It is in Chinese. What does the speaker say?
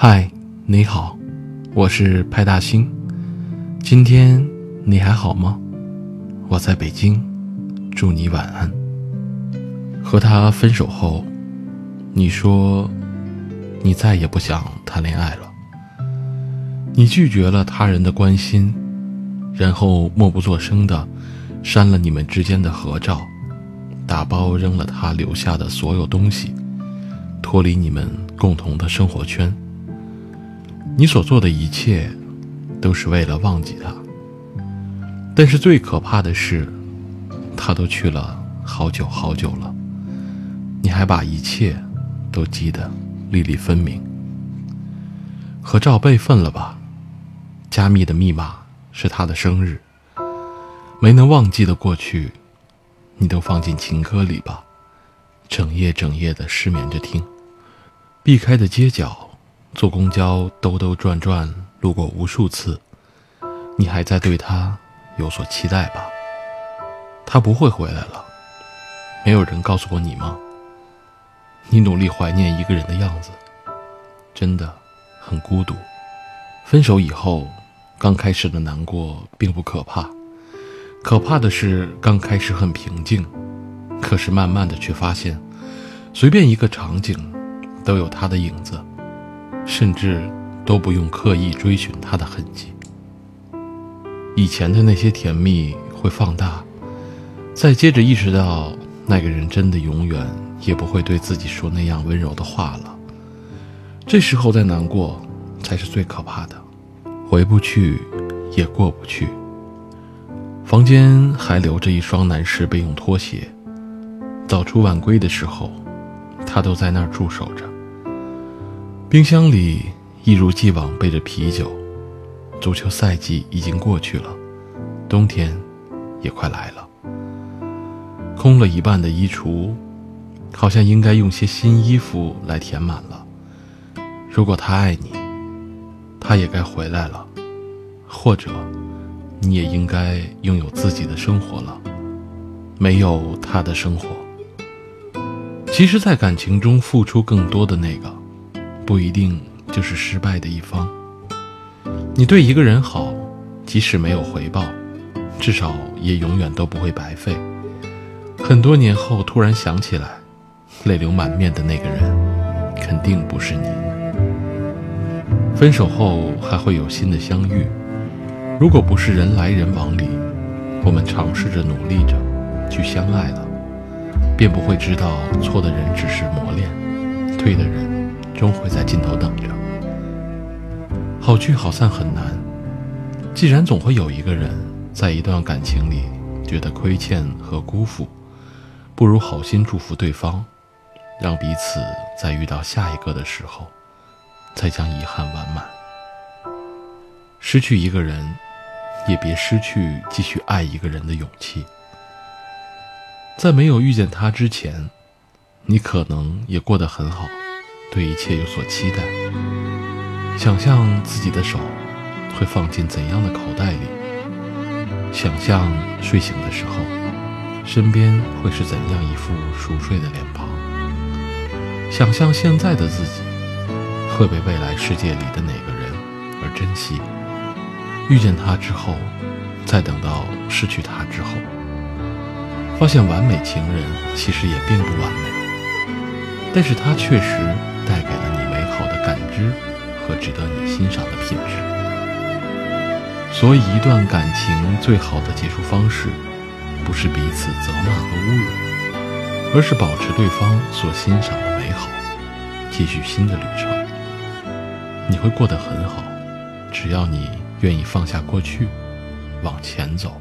嗨，你好，我是派大星。今天你还好吗？我在北京，祝你晚安。和他分手后，你说你再也不想谈恋爱了。你拒绝了他人的关心，然后默不作声的删了你们之间的合照，打包扔了他留下的所有东西，脱离你们共同的生活圈。你所做的一切，都是为了忘记他。但是最可怕的是，他都去了好久好久了，你还把一切都记得历历分明。合照备份了吧？加密的密码是他的生日。没能忘记的过去，你都放进情歌里吧，整夜整夜的失眠着听。避开的街角。坐公交兜兜转转，路过无数次，你还在对他有所期待吧？他不会回来了，没有人告诉过你吗？你努力怀念一个人的样子，真的很孤独。分手以后，刚开始的难过并不可怕，可怕的是刚开始很平静，可是慢慢的却发现，随便一个场景，都有他的影子。甚至都不用刻意追寻他的痕迹。以前的那些甜蜜会放大，再接着意识到那个人真的永远也不会对自己说那样温柔的话了。这时候再难过，才是最可怕的。回不去，也过不去。房间还留着一双男士备用拖鞋，早出晚归的时候，他都在那儿驻守着。冰箱里一如既往备着啤酒，足球赛季已经过去了，冬天也快来了。空了一半的衣橱，好像应该用些新衣服来填满了。如果他爱你，他也该回来了，或者你也应该拥有自己的生活了，没有他的生活。其实，在感情中付出更多的那个。不一定就是失败的一方。你对一个人好，即使没有回报，至少也永远都不会白费。很多年后突然想起来，泪流满面的那个人，肯定不是你。分手后还会有新的相遇，如果不是人来人往里，我们尝试着努力着去相爱了，便不会知道错的人只是磨练，对的人。终会在尽头等着。好聚好散很难，既然总会有一个人在一段感情里觉得亏欠和辜负，不如好心祝福对方，让彼此在遇到下一个的时候，再将遗憾完满。失去一个人，也别失去继续爱一个人的勇气。在没有遇见他之前，你可能也过得很好。对一切有所期待，想象自己的手会放进怎样的口袋里，想象睡醒的时候，身边会是怎样一副熟睡的脸庞，想象现在的自己会被未来世界里的哪个人而珍惜。遇见他之后，再等到失去他之后，发现完美情人其实也并不完美，但是他确实。带给了你美好的感知和值得你欣赏的品质。所以，一段感情最好的结束方式，不是彼此责骂和侮辱，而是保持对方所欣赏的美好，继续新的旅程。你会过得很好，只要你愿意放下过去往前走。